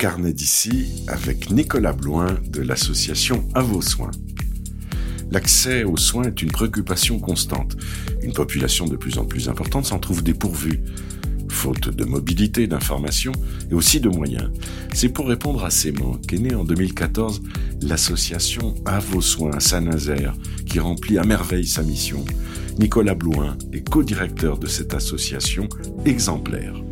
Carnet d'ici avec Nicolas Bloin de l'association À vos soins. L'accès aux soins est une préoccupation constante. Une population de plus en plus importante s'en trouve dépourvue, faute de mobilité, d'information et aussi de moyens. C'est pour répondre à ces manques qu'est née en 2014 l'association À vos soins à Saint-Nazaire, qui remplit à merveille sa mission. Nicolas Bloin est co-directeur de cette association exemplaire.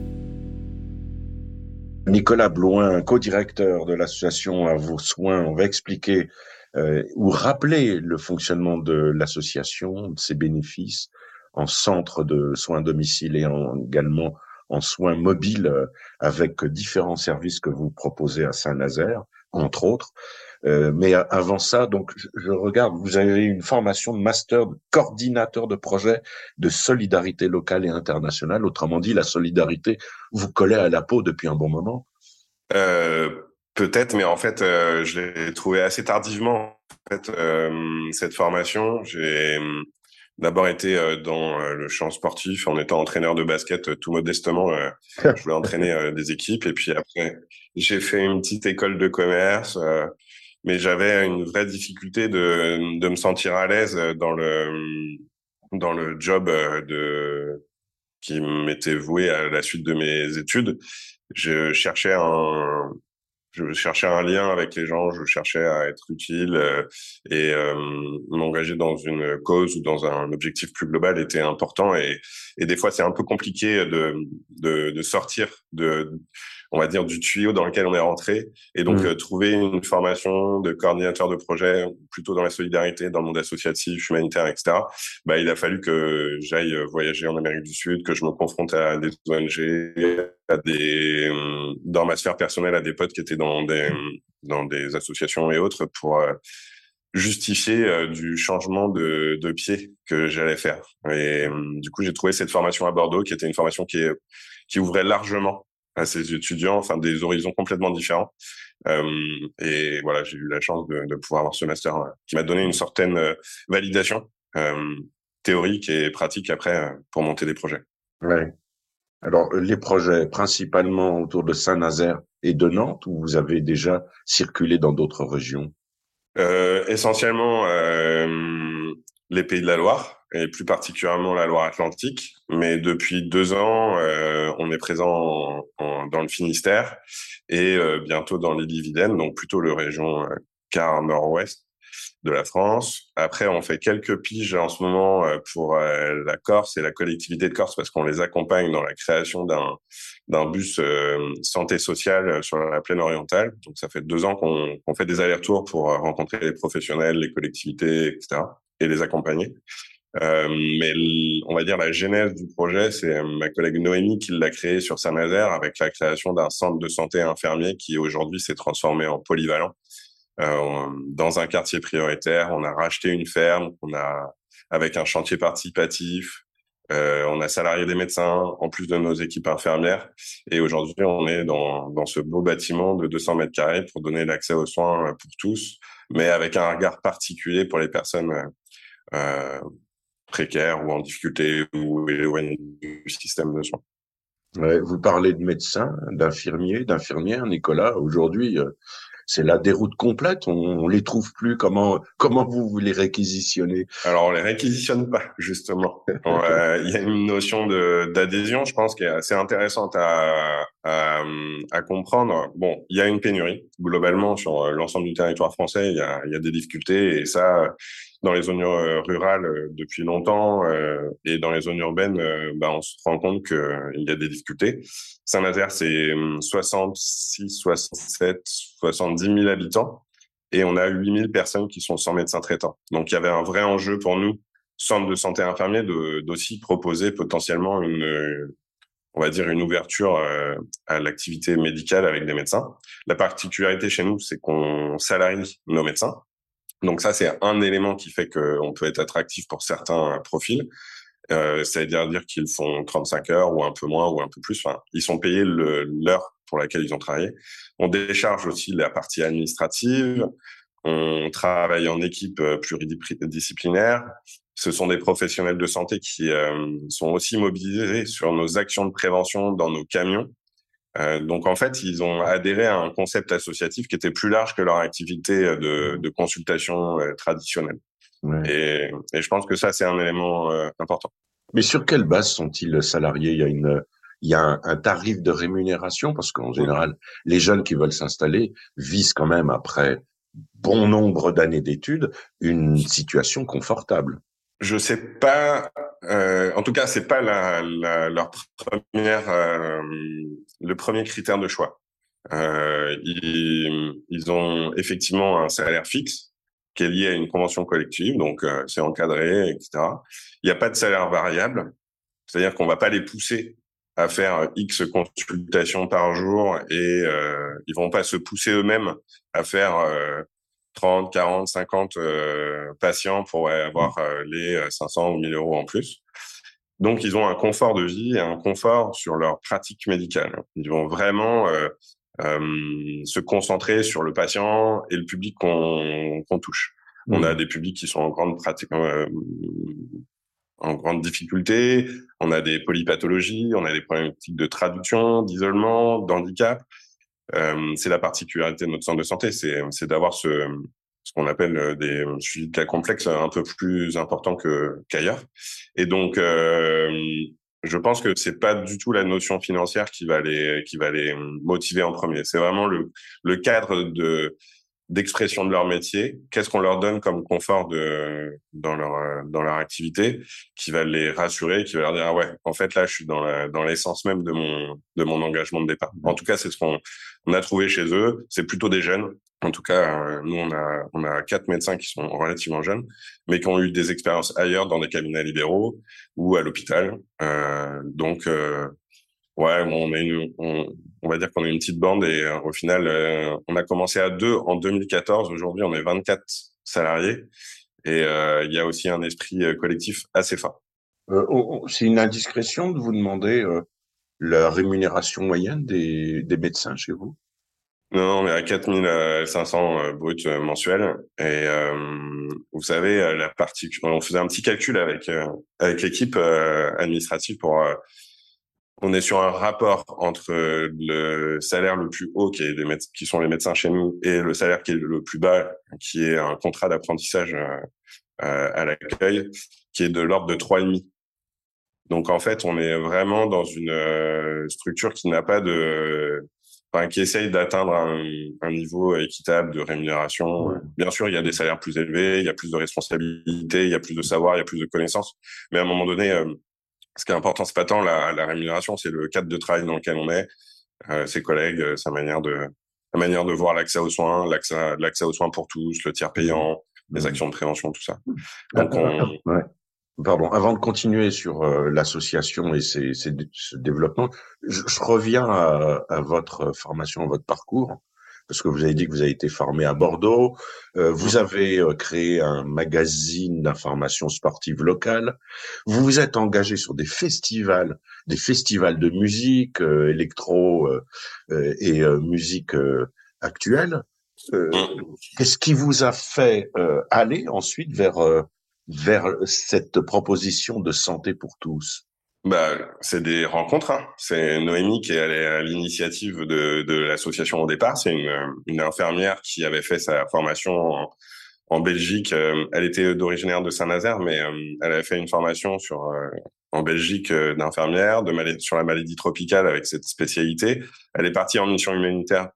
Nicolas Bloin, co-directeur de l'association À vos soins, on va expliquer euh, ou rappeler le fonctionnement de l'association, ses bénéfices en centre de soins domicile et en, également en soins mobiles euh, avec différents services que vous proposez à Saint-Nazaire, entre autres. Euh, mais avant ça, donc je regarde, vous avez une formation de master de coordinateur de projet de solidarité locale et internationale. Autrement dit, la solidarité vous collez à la peau depuis un bon moment. Euh, Peut-être, mais en fait, euh, je l'ai trouvé assez tardivement. Cette formation, j'ai d'abord été dans le champ sportif en étant entraîneur de basket tout modestement. je voulais entraîner des équipes et puis après, j'ai fait une petite école de commerce, mais j'avais une vraie difficulté de, de me sentir à l'aise dans le dans le job de qui m'était voué à la suite de mes études. Je cherchais un je cherchais un lien avec les gens, je cherchais à être utile euh, et euh, m'engager dans une cause ou dans un objectif plus global était important et, et des fois c'est un peu compliqué de, de, de sortir de on va dire, du tuyau dans lequel on est rentré. Et donc, mmh. euh, trouver une formation de coordinateur de projet, plutôt dans la solidarité, dans le monde associatif, humanitaire, etc. Bah, il a fallu que j'aille euh, voyager en Amérique du Sud, que je me confronte à des ONG, à des, euh, dans ma sphère personnelle, à des potes qui étaient dans des, dans des associations et autres pour justifier du changement de, de pied que j'allais faire. Et du coup, j'ai trouvé cette formation à Bordeaux, qui était une formation qui, qui ouvrait largement à ces étudiants, enfin des horizons complètement différents. Euh, et voilà, j'ai eu la chance de, de, pouvoir avoir ce master euh, qui m'a donné une certaine euh, validation euh, théorique et pratique après euh, pour monter des projets. Ouais. Alors les projets principalement autour de Saint-Nazaire et de Nantes, ou vous avez déjà circulé dans d'autres régions? Essentiellement les Pays de la Loire et plus particulièrement la Loire-Atlantique. Mais depuis deux ans, euh, on est présent en, dans le Finistère et euh, bientôt dans les Dividendes, donc plutôt le région euh, nord-ouest de la France. Après, on fait quelques piges en ce moment euh, pour la Corse et la collectivité de Corse parce qu'on les accompagne dans la création d'un bus santé sociale sur la plaine orientale. Donc, ça fait deux ans qu'on fait des allers-retours pour rencontrer les professionnels, les collectivités, etc. et les accompagner. Euh, mais on va dire la genèse du projet, c'est ma collègue Noémie qui l'a créé sur Saint-Nazaire avec la création d'un centre de santé infirmier qui aujourd'hui s'est transformé en polyvalent. Euh, dans un quartier prioritaire, on a racheté une ferme, on a avec un chantier participatif, euh, on a salarié des médecins en plus de nos équipes infirmières. Et aujourd'hui, on est dans, dans ce beau bâtiment de 200 mètres carrés pour donner l'accès aux soins pour tous, mais avec un regard particulier pour les personnes euh, précaires ou en difficulté ou éloignés du système de soins. Ouais, vous parlez de médecins, d'infirmiers, d'infirmières, Nicolas. Aujourd'hui, euh, c'est la déroute complète. On, on, les trouve plus. Comment comment vous, vous les réquisitionnez Alors on les réquisitionne pas justement. Euh, il y a une notion de d'adhésion, je pense, qui est assez intéressante à, à, à comprendre. Bon, il y a une pénurie globalement sur l'ensemble du territoire français. Il y a il y a des difficultés et ça dans les zones euh, rurales euh, depuis longtemps euh, et dans les zones urbaines, bah, on se rend compte qu'il y a des difficultés. Saint-Nazaire, c'est 66, 67, 70 000 habitants et on a 8 000 personnes qui sont sans médecin traitant. Donc, il y avait un vrai enjeu pour nous, centre de santé infirmier, d'aussi proposer potentiellement une, on va dire, une ouverture à l'activité médicale avec des médecins. La particularité chez nous, c'est qu'on salarie nos médecins. Donc ça, c'est un élément qui fait qu'on peut être attractif pour certains profils. Euh, C'est-à-dire dire, qu'ils font 35 heures ou un peu moins ou un peu plus. Enfin, ils sont payés l'heure pour laquelle ils ont travaillé. On décharge aussi la partie administrative. On travaille en équipe euh, pluridisciplinaire. Ce sont des professionnels de santé qui euh, sont aussi mobilisés sur nos actions de prévention dans nos camions Euh, donc en fait, ils ont adhéré à un concept associatif qui était plus large que leur activité de, de consultation euh, traditionnelle. Ouais. Et, et, je pense que ça, c'est un élément euh, important. Mais sur quelle base sont-ils salariés? Il y a une il y a un, un tarif de rémunération? Parce qu'en général, les jeunes qui veulent s'installer visent quand même après bon nombre d'années d'études une situation confortable. Je sais pas. Euh, en tout cas, c'est pas leur première, euh, le premier critère de choix. Euh, ils, ont effectivement un salaire fixe qui est lié à une convention collective, donc c'est encadré, etc. Il n'y a pas de salaire variable, c'est-à-dire qu'on va pas les pousser à faire X consultations par jour et ils vont pas se pousser eux-mêmes à faire 30, 40, 50 patients pour avoir euh, les 500 ou 1000 euros en plus. Donc, ils ont un confort de vie et un confort sur leur pratique médicale. Ils vont vraiment euh, euh, se concentrer sur le patient et le public qu'on touche. On a mmh. des publics qui sont en grande pratique, euh, en grande difficulté. On a des polypathologies, on a des problématiques de traduction, d'isolement, d'handicap. Euh, c'est la particularité de notre centre de santé, c'est d'avoir ce, ce qu'on appelle euh, des suivis de cas complexes un peu plus importants qu'ailleurs. Et donc, euh, je pense que c'est pas du tout la notion financière qui va les qui va les motiver en premier. C'est vraiment le le cadre de d'expression de leur métier, qu'est-ce qu'on leur donne comme confort de dans leur dans leur activité, qui va les rassurer, qui va leur dire ah ouais, en fait là je suis dans la, dans l'essence même de mon de mon engagement de départ. En tout cas, c'est ce qu'on on a trouvé chez eux. C'est plutôt des jeunes. En tout cas, nous on a on a quatre médecins qui sont relativement jeunes, mais qui ont eu des expériences ailleurs dans des cabinets libéraux ou à l'hôpital. Euh, donc euh, Ouais, on est une, on, on, va dire qu'on est une petite bande et euh, au final, euh, on a commencé à deux en 2014. Aujourd'hui, on est 24 salariés et euh, il y a aussi un esprit collectif assez fort. C'est une indiscrétion de vous demander la rémunération moyenne des, médecins chez vous? Non, on est à 4500 bruts mensuels. Et vous savez, la partie, on faisait un petit calcul avec avec l'équipe administrative pour on est sur un rapport entre le salaire le plus haut, qui, est des qui sont les médecins chez nous, et le salaire qui est le plus bas, qui est un contrat d'apprentissage euh, euh, à l'accueil, qui est de l'ordre de trois et demi. Donc en fait, on est vraiment dans une euh, structure qui n'a pas de, enfin, qui essaye d'atteindre un, un, niveau équitable de rémunération. Bien sûr, il y a des salaires plus élevés, il y a plus de responsabilités, il y a plus de savoir, il y a plus de connaissances, mais à un moment donné, ce qui est important, c'est pas tant la, la rémunération, c'est le cadre de travail dans lequel on est, euh, ses collègues, euh, sa manière de, sa manière de voir l'accès aux soins, l'accès, l'accès aux soins pour tous, le tiers payant, les mmh. actions de prévention, tout ça. Donc, on... ouais. Pardon, avant de continuer sur euh, l'association et ses, ses, ce développement, je, je reviens à, à, votre formation, à votre parcours parce que vous avez dit que vous avez été formé à Bordeaux, euh, vous avez euh, créé un magazine d'information sportive locale, vous vous êtes engagé sur des festivals, des festivals de musique euh, électro et musique actuelle. Qu'est-ce qui vous a fait aller ensuite vers vers cette proposition de santé pour tous bah, c'est des rencontres. Hein. C'est Noémie qui est à l'initiative de, de l'association au départ. C'est une, une, infirmière qui avait fait sa formation en, Belgique. Euh, elle était d'originaire de Saint-Nazaire, mais euh, elle avait fait une formation sur euh, en Belgique d'infirmière, de maladie, sur la maladie tropicale avec cette spécialité. Elle est partie en mission humanitaire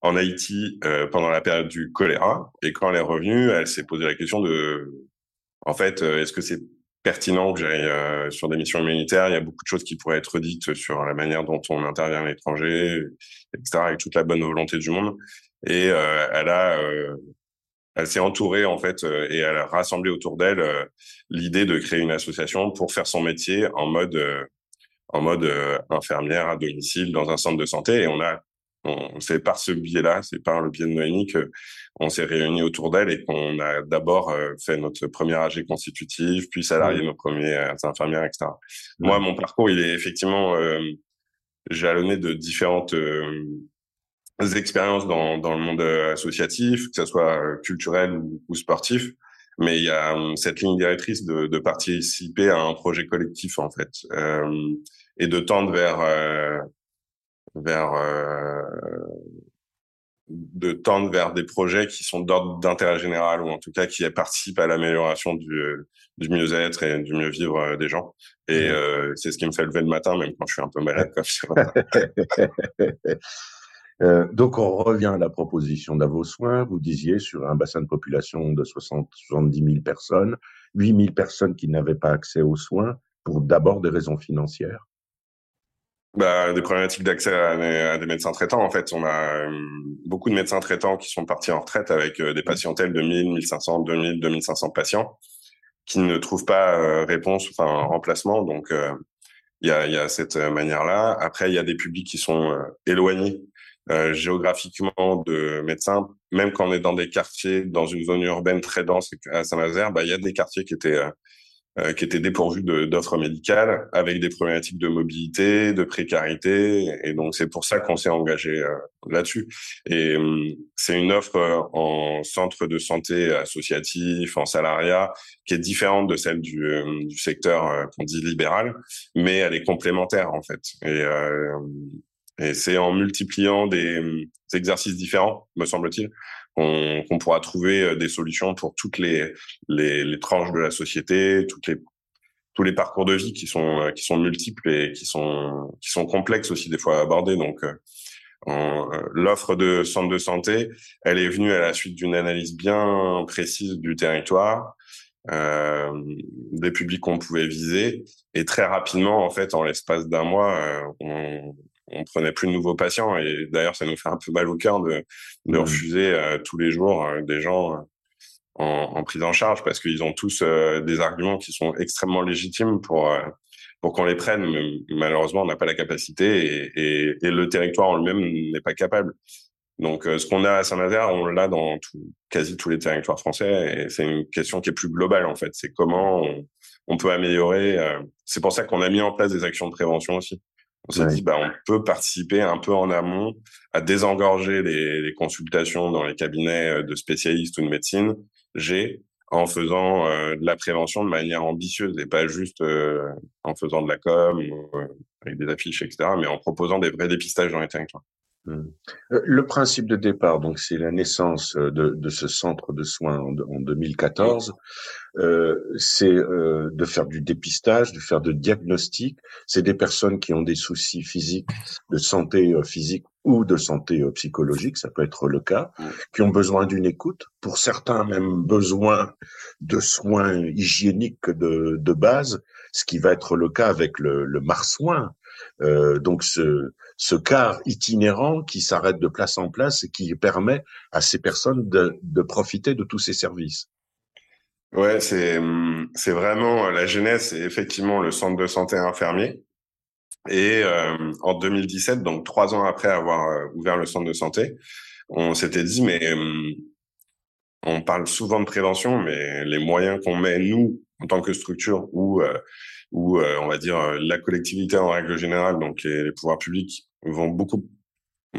en Haïti pendant la période du choléra. Et quand elle est revenue, elle s'est posé la question de, en fait, est-ce que c'est pertinent que j'aille euh, sur des missions humanitaires? Il y a beaucoup de choses qui pourraient être dites sur la manière dont on intervient à l'étranger, etc., avec toute la bonne volonté du monde. Et euh, elle a, euh, elle s'est entourée en fait et elle a rassemblé autour d'elle l'idée de créer une association pour faire son métier en mode en mode infirmière à domicile dans un centre de santé. Et on a c'est par ce biais-là, c'est par le biais de Noémie qu'on s'est réunis autour d'elle et qu'on a d'abord euh, fait notre premier AG constitutif, puis salarié nos premiers euh, infirmières, etc. Moi, mon parcours, il est effectivement euh, jalonné de différentes euh, expériences dans, dans le monde associatif, que ce soit culturel ou, ou sportif. Mais il y a cette ligne directrice de, de, participer à un projet collectif, en fait, et de tendre vers vers de tendre vers des projets qui sont d'ordre d'intérêt général ou en tout cas qui participent à l'amélioration du, du mieux-être et du mieux vivre euh, des gens. Et euh, c'est ce qui me fait lever le matin, même quand je suis un peu malade. euh, donc on revient à la proposition d'Avos Soins. Vous disiez sur un bassin de population de 60, 70 000 personnes, 8 000 personnes qui n'avaient pas accès aux soins pour d'abord des raisons financières bah, des problématiques d'accès à, des médecins traitants. En fait, on a euh, beaucoup de médecins traitants qui sont partis en retraite avec euh, des patientèles de 1000, 1500, 2000, 2500 patients qui ne trouvent pas euh, réponse, enfin remplacement. Donc, il y, a, y, a, cette manière-là. Après, il y a des publics qui sont éloignés géographiquement de médecins, même quand on est dans des quartiers, dans une zone urbaine très dense à Saint-Nazaire, bah, il y a des quartiers qui étaient euh, qui étaient dépourvus d'offres médicales, avec des problématiques de mobilité, de précarité. Et donc, c'est pour ça qu'on s'est engagé euh, là-dessus. Et hum, c'est une offre euh, en centre de santé associatif, en salariat, qui est différente de celle du, du secteur qu'on dit libéral, mais elle est complémentaire, en fait. Et, et c'est en multipliant des, des exercices différents, me semble-t-il, qu'on pourra trouver euh, des solutions pour toutes les, les, les, tranches de la société, toutes les, tous les parcours de vie qui sont, euh, qui sont multiples et qui sont, qui sont complexes aussi des fois à aborder. Donc, euh, l'offre de centre de santé, elle est venue à la suite d'une analyse bien précise du territoire, euh, des publics qu'on pouvait viser, et très rapidement, en fait, en l'espace d'un mois, on, on prenait plus de nouveaux patients et d'ailleurs ça nous fait un peu mal au cœur de, de mmh. refuser euh, tous les jours euh, des gens euh, en, en, prise en charge parce qu'ils ont tous des arguments qui sont extrêmement légitimes pour pour qu'on les prenne. Mais malheureusement, on n'a pas la capacité et, et, et le territoire en lui-même n'est pas capable. Donc, ce qu'on a à Saint-Nazaire, on l'a dans tout, quasi tous les territoires français. Et c'est une question qui est plus globale, en fait. C'est comment on, on, peut améliorer. c'est pour ça qu'on a mis en place des actions de prévention aussi. On s'est dit, bah, on peut participer un peu en amont à désengorger les, les, consultations dans les cabinets euh, de spécialistes ou de médecine G en faisant euh, de la prévention de manière ambitieuse et pas juste euh, en faisant de la com ou avec des affiches, etc., mais en proposant des vrais dépistages dans les territoires. Mmh. Le principe de départ, donc c'est la naissance de, de, ce centre de soins en, en 2014. Euh, c'est euh, de faire du dépistage, de faire de diagnostic. C'est des personnes qui ont des soucis physiques, de santé euh, physique ou de santé euh, psychologique, ça peut être le cas, qui ont besoin d'une écoute. Pour certains, même besoin de soins hygiéniques de, de base, ce qui va être le cas avec le, le marsouin. Euh, donc ce, ce car itinérant qui s'arrête de place en place et qui permet à ces personnes de, profiter de tous ces services. Ouais, c'est c'est vraiment la jeunesse et effectivement le centre de santé infirmier. Et euh, en 2017, donc trois ans après avoir euh, ouvert le centre de santé, on s'était dit mais on parle souvent de prévention, mais les moyens qu'on met nous en tant que structure ou euh, ou on va dire la collectivité en règle générale, donc les pouvoirs publics vont beaucoup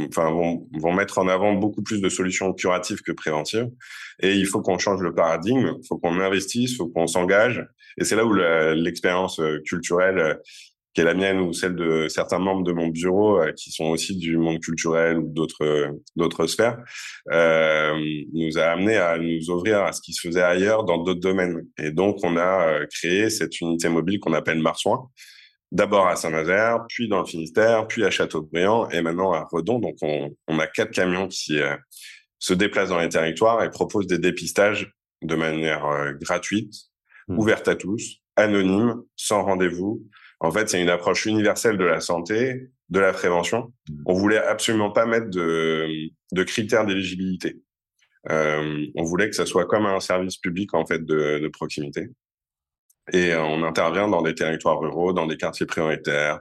enfin, vont, vont mettre en avant beaucoup plus de solutions curatives que préventives. Et il faut qu'on change le paradigme, il faut qu'on investisse, il faut qu'on s'engage. Et c'est là où l'expérience euh, culturelle, euh, qui est la mienne ou celle de certains membres de mon bureau, euh, qui sont aussi du monde culturel ou d'autres d'autres sphères, euh, nous a amené à nous ouvrir à ce qui se faisait ailleurs dans d'autres domaines. Et donc, on a créé cette unité mobile qu'on appelle Marsouin, d'abord à Saint-Nazaire, puis dans le Finistère, puis à Châteaubriand et maintenant à Redon. Donc, on, on a quatre camions qui euh, se déplacent dans les territoires et proposent des dépistages de manière euh, gratuite, mmh. ouverte à tous, anonyme, sans rendez-vous. En fait, c'est une approche universelle de la santé, de la prévention. Mmh. On voulait absolument pas mettre de, de critères d'éligibilité. Euh, on voulait que ça soit comme un service public en fait de, de proximité. Et euh, on intervient dans des territoires ruraux, dans des quartiers prioritaires,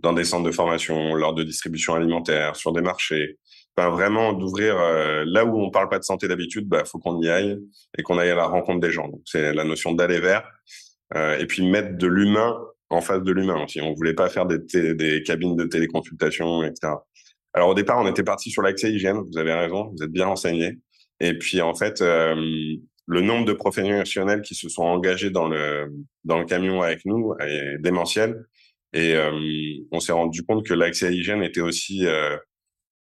dans des centres de formation, lors de distribution alimentaire, sur des marchés. Enfin, vraiment d'ouvrir euh, là où on parle pas de santé d'habitude, bah faut qu'on y aille et qu'on aille à la rencontre des gens. Donc c'est la notion d'aller vers et puis mettre de l'humain en face de l'humain aussi. On voulait pas faire des, des cabines de téléconsultation, etc. Alors au départ, on était parti sur l'accès hygiène. Vous avez raison, vous êtes bien renseigné. Et puis en fait, euh, le nombre de professionnels qui se sont engagés dans le dans le camion avec nous est démentiel. Et on s'est rendu compte que l'accès à l'hygiène était aussi euh,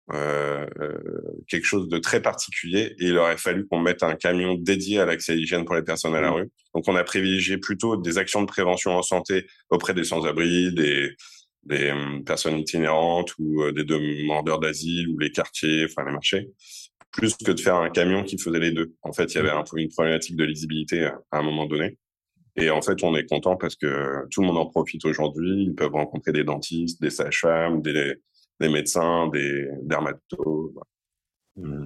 quelque chose de très particulier et il aurait fallu qu'on mette un camion dédié à l'accès à l'hygiène pour les personnes à la mmh. rue. Donc on a privilégié plutôt des actions de prévention en santé auprès des sans-abri, des, des hum, personnes itinérantes ou euh, des demandeurs d'asile ou les quartiers, enfin les marchés, plus que de faire un camion qui faisait les deux. En fait, il y avait mmh. un peu une problématique de lisibilité à un moment donné. Et en fait, on est content parce que tout le monde en profite aujourd'hui. Ils peuvent rencontrer des dentistes, des sages-femmes, des, des médecins, des dermatos. Mmh.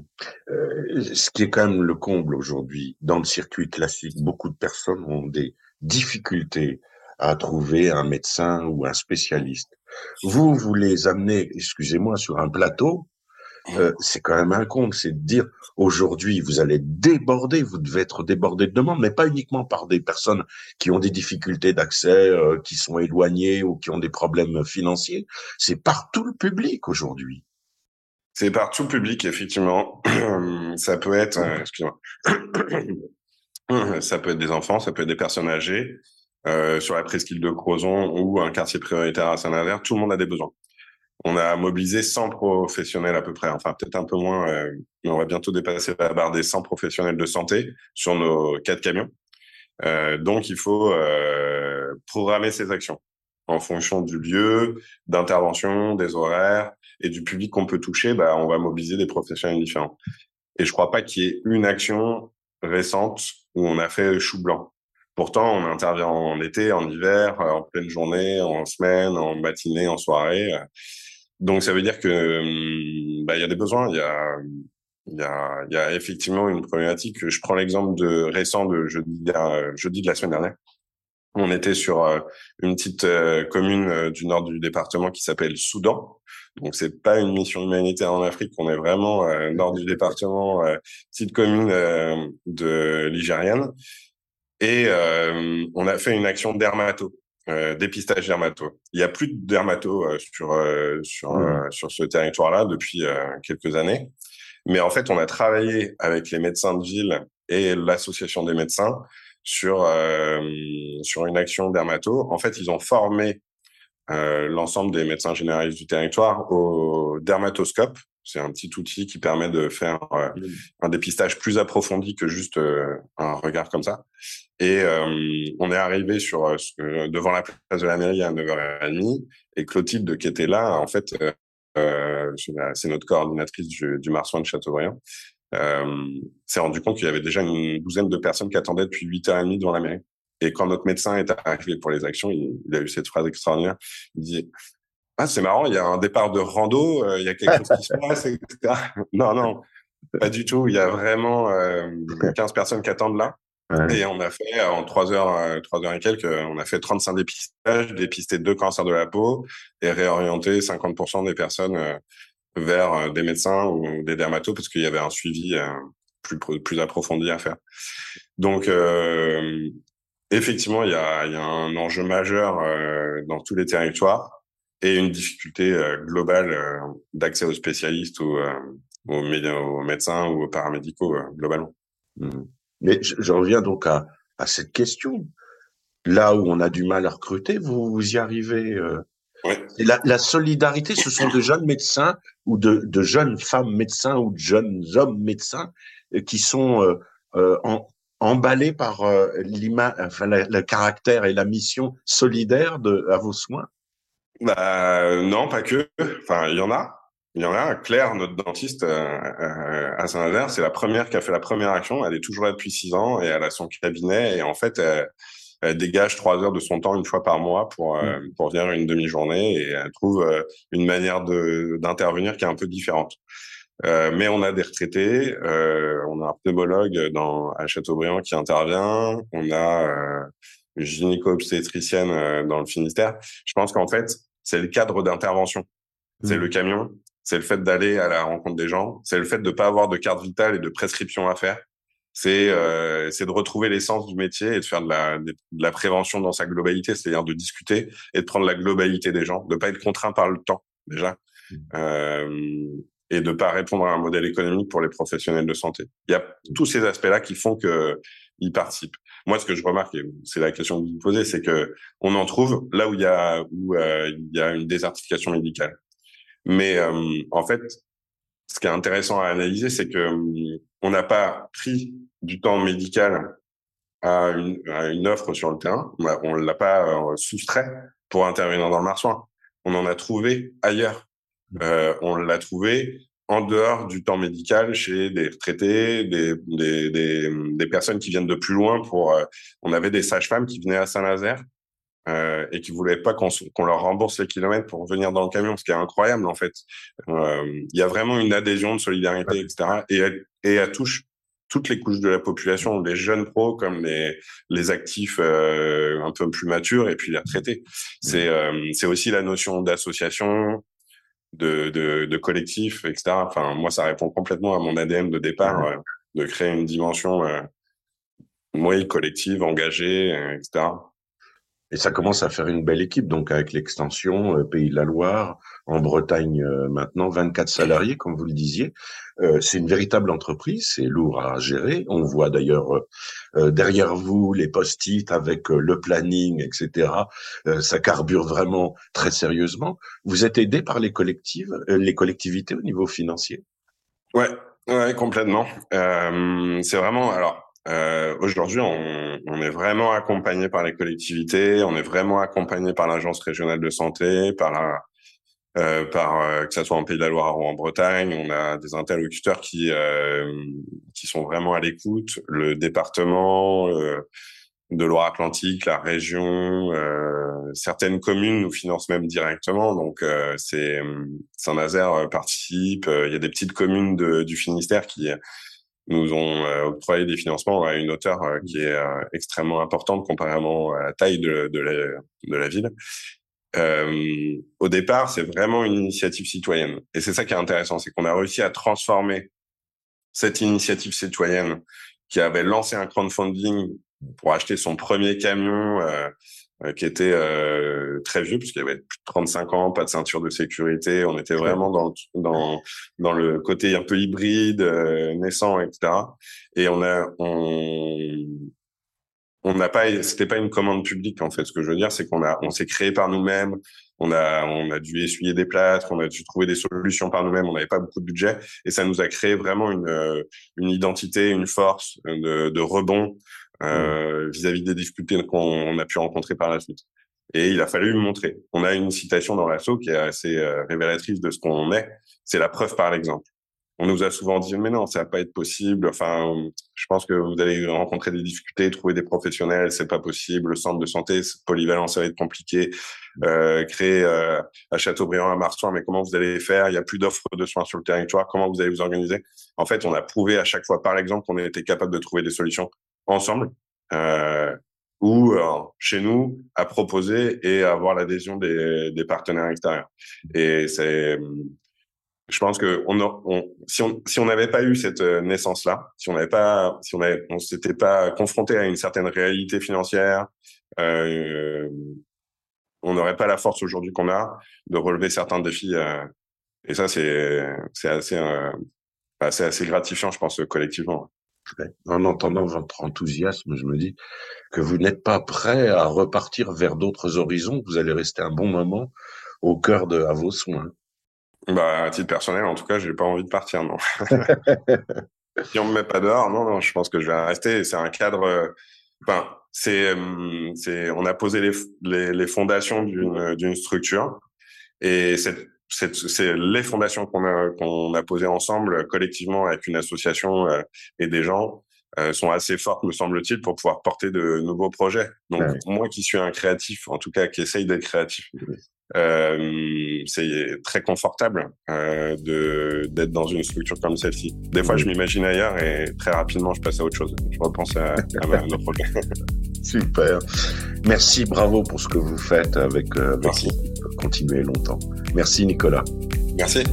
Euh, ce qui est quand même le comble aujourd'hui, dans le circuit classique, beaucoup de personnes ont des difficultés à trouver un médecin ou un spécialiste. Vous, vous les amenez, excusez-moi, sur un plateau euh, c'est quand même un compte, c'est de dire aujourd'hui vous allez déborder, vous devez être débordé de demandes, mais pas uniquement par des personnes qui ont des difficultés d'accès, euh, qui sont éloignées ou qui ont des problèmes financiers, c'est par tout le public aujourd'hui. C'est par tout le public, effectivement. ça peut être, euh, excusez-moi, ça peut être des enfants, ça peut être des personnes âgées. sur la presqu'île de Crozon ou un quartier prioritaire à Saint-Nazaire, tout le monde a des besoins. On a mobilisé 100 professionnels à peu près, enfin peut-être un peu moins, euh, mais on va bientôt dépasser la barre des 100 professionnels de santé sur nos quatre camions. Euh, donc il faut euh, programmer ces actions en fonction du lieu d'intervention, des horaires et du public qu'on peut toucher. Bah, on va mobiliser des professionnels différents. Et je crois pas qu'il y ait une action récente où on a fait chou blanc. Pourtant, on intervient en été, en hiver, en pleine journée, en semaine, en matinée, en soirée. Donc ça veut dire que hum, bah, il y a des besoins, il y a il y a, y a effectivement une problématique. Je prends l'exemple de récent de jeudi, jeudi de la semaine dernière. On était sur euh, une petite euh, commune euh, du nord du département qui s'appelle Soudan. Donc c'est pas une mission humanitaire en Afrique, on est vraiment nord du département, petite commune de ligérienne. Et on a fait une action dermato. Euh, dépistage dermato. Il y a plus de dermato euh, sur euh, sur mmh. sur ce territoire-là depuis quelques années, mais en fait, on a travaillé avec les médecins de ville et l'association des médecins sur sur une action dermato. En fait, ils ont formé l'ensemble des médecins généralistes du territoire au dermatoscope. C'est un petit outil qui permet de faire mmh. un dépistage plus approfondi que juste un regard comme ça. Et euh, on est arrivé sur euh, devant la place de la mairie à 9h30 et Clotilde qui était là, en fait, euh, c'est notre coordinatrice du, du Marsouin de Châteaubriand, euh, s'est rendu compte qu'il y avait déjà une douzaine de personnes qui attendaient depuis 8h30 devant la mairie. Et quand notre médecin est arrivé pour les actions, il, il a eu cette phrase extraordinaire. Il dit ah c'est marrant, il y a un départ de rando, il y a quelque chose qui se passe, etc. Non non, pas du tout. Il y a vraiment euh, 15 personnes qui attendent là. Et on a fait, en trois heures, euh, trois heures et quelques, on a fait 35 dépistages, dépisté deux cancers de la peau et réorienté 50% des personnes euh, vers euh, des médecins ou des dermatos parce qu'il y avait un suivi plus, plus approfondi à faire. Donc, effectivement, il y a, il y a un enjeu majeur dans tous les territoires et une difficulté globale d'accès aux spécialistes ou aux, aux, médecins ou aux paramédicaux globalement. Mmh. Mais je, reviens donc à, à, cette question. Là où on a du mal à recruter, vous, vous y arrivez. Euh, la, la, solidarité, ce sont de jeunes médecins ou de, de, jeunes femmes médecins ou de jeunes hommes médecins euh, qui sont euh, euh en, emballés par euh, l'image, enfin, le caractère et la mission solidaire de, à vos soins? Bah, non, pas que. Enfin, il y en a. Il y en a, Claire, notre dentiste euh, euh, à Saint-Nazaire, c'est la première qui a fait la première action. Elle est toujours là depuis six ans et elle a son cabinet et en fait, elle, dégage trois heures de son temps une fois par mois pour euh, mm. pour venir une demi-journée et elle trouve une manière d'intervenir qui est un peu différente. mais on a des retraités, on a un pneumologue dans à Châteaubriand qui intervient, on a une gynéco-obstétricienne dans le Finistère. Je pense qu'en fait, c'est le cadre d'intervention. C'est mm. le camion, c'est le fait d'aller à la rencontre des gens, c'est le fait de pas avoir de carte vitale et de prescription à faire. C'est euh, c'est de retrouver l'essence du métier et de faire de la, de la prévention dans sa globalité, c'est-à-dire de discuter et de prendre la globalité des gens, de pas être contraint par le temps déjà, mmh. euh, et de pas répondre à un modèle économique pour les professionnels de santé. Il y a tous ces aspects-là qui font que ils participent. Moi, ce que je remarque, et c'est la question que vous me posez, c'est que on en trouve là où il y a où il y a une désertification médicale. Mais en fait, ce qui est intéressant à analyser, c'est que on n'a pas pris du temps médical à une, à une offre sur le terrain, on l'a pas soustrait pour intervenir dans le marsouin. On en a trouvé ailleurs. Mmh. Euh, on l'a trouvé en dehors du temps médical chez des retraités, des, des, des, des personnes qui viennent de plus loin. Pour, euh, on avait des sages-femmes qui venaient à Saint-Nazaire euh, et qui voulaient pas qu'on qu'on leur rembourse les kilomètres pour venir dans le camion, ce qui est incroyable en fait. Euh, il y a vraiment une adhésion de solidarité, etc. Et, et elle touche toutes les couches de la population, les jeunes pros comme les, les actifs euh, un peu plus matures et puis les retraités. C'est euh, c'est aussi la notion d'association, de, de, de, collectif, etc. Enfin, moi, ça répond complètement à mon ADN de départ, euh, de créer une dimension, euh, collective, engagée, etc. Et ça commence à faire une belle équipe, donc avec l'extension euh, Pays de la Loire, en Bretagne euh, maintenant, 24 salariés, comme vous le disiez. Euh, c'est une véritable entreprise, c'est lourd à gérer. On voit d'ailleurs derrière vous les post-it avec le planning, etc. ça carbure vraiment très sérieusement. Vous êtes aidé par les collectives, les collectivités au niveau financier? Ouais, ouais, complètement. c'est vraiment alors euh, Aujourd'hui, on, on, est vraiment accompagné par les collectivités, on est vraiment accompagné par l'agence régionale de santé, par la, euh, par euh, que ce soit en Pays de la Loire ou en Bretagne, on a des interlocuteurs qui euh, qui sont vraiment à l'écoute. Le département euh, de Loire-Atlantique, la région, certaines communes nous financent même directement. Donc c'est Saint-Nazaire participe. Il y a des petites communes du Finistère qui nous ont euh, octroyé des financements à une hauteur euh, qui est euh, extrêmement importante comparément à la taille de, la, de la ville. Euh, au départ, c'est vraiment une initiative citoyenne. Et c'est ça qui est intéressant, c'est qu'on a réussi à transformer cette initiative citoyenne qui avait lancé un crowdfunding pour acheter son premier camion euh, euh, qui était euh, très vieux puisqu'il avait plus de 35 ans, pas de ceinture de sécurité. On était vraiment dans dans dans le côté un peu hybride, euh, naissant, etc. Et on a on on n'a pas c'était pas une commande publique en fait. Ce que je veux dire, c'est qu'on a on s'est créé par nous-mêmes. On a on a dû essuyer des plâtres, on a dû trouver des solutions par nous-mêmes. On n'avait pas beaucoup de budget et ça nous a créé vraiment une une identité, une force de, de rebond euh, vis-à-vis des difficultés qu'on a pu rencontrer par la suite. Et il a fallu montrer. On a une citation dans l'assaut qui est assez euh, révélatrice de ce qu'on est. C'est la preuve par l'exemple. On nous a souvent dit mais non, ça va pas être possible. Enfin, je pense que vous allez rencontrer des difficultés, trouver des professionnels, c'est pas possible. Le centre de santé, polyvalent, ça va être compliqué. Euh, créer euh, à Châteaubriand, à Marsois, mais comment vous allez faire? Il y a plus d'offres de soins sur le territoire. Comment vous allez vous organiser? En fait, on a prouvé à chaque fois par l'exemple qu'on était capable de trouver des solutions ensemble euh, ou euh, chez nous à proposer et à avoir l'adhésion des, des, partenaires extérieurs. Et c'est, je pense que si on si n'avait pas eu cette euh, naissance là, si on n'avait pas, si on avait, on s'était pas confronté à une certaine réalité financière, euh, on n'aurait pas la force aujourd'hui qu'on a de relever certains défis. Euh, et ça, c'est c'est assez, euh, assez assez gratifiant, je pense, collectivement. En entendant votre enthousiasme, je me dis que vous n'êtes pas prêt à repartir vers d'autres horizons. Vous allez rester un bon moment au cœur de à vos soins. Bah, à titre personnel, en tout cas, j'ai pas envie de partir, non. si on me met pas dehors, non, non, je pense que je vais rester. C'est un cadre. Euh, enfin, c'est, euh, c'est, on a posé les, les, les fondations d'une, d'une structure et cette c'est les fondations qu'on a qu'on a posées ensemble collectivement avec une association euh, et des gens euh, sont assez fortes me semble-t-il pour pouvoir porter de nouveaux projets donc moi qui suis un créatif en tout cas qui essaye d'être créatif euh, c'est très confortable euh, de d'être dans une structure comme celle-ci. Des fois, je m'imagine ailleurs et très rapidement, je passe à autre chose. Je repense à, à nos projets. Super. Merci, bravo pour ce que vous faites avec, euh, avec Merci. Continuez longtemps. Merci, Nicolas. Merci.